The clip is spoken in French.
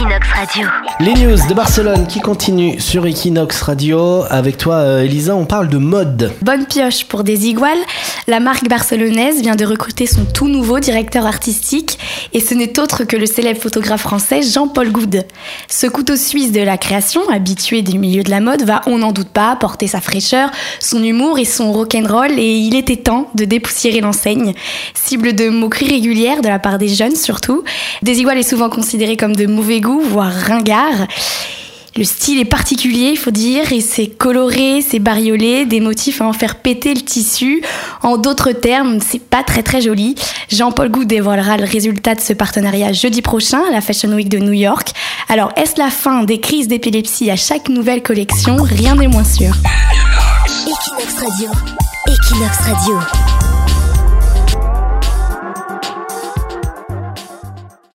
Equinox Radio. Les news de Barcelone qui continuent sur Equinox Radio. Avec toi, euh, Elisa, on parle de mode. Bonne pioche pour des iguales. La marque barcelonaise vient de recruter son tout nouveau directeur artistique et ce n'est autre que le célèbre photographe français Jean-Paul Goude. Ce couteau suisse de la création, habitué du milieu de la mode, va, on n'en doute pas, porter sa fraîcheur, son humour et son rock'n'roll et il était temps de dépoussiérer l'enseigne. Cible de moqueries régulières de la part des jeunes surtout. Desigual est souvent considéré comme de mauvais goût, voire ringard. Le style est particulier, il faut dire, et c'est coloré, c'est bariolé, des motifs à en faire péter le tissu. En d'autres termes, c'est pas très très joli. Jean-Paul Gou dévoilera le résultat de ce partenariat jeudi prochain à la Fashion Week de New York. Alors, est-ce la fin des crises d'épilepsie à chaque nouvelle collection? Rien n'est moins sûr. Equinox Radio. Equinox Radio.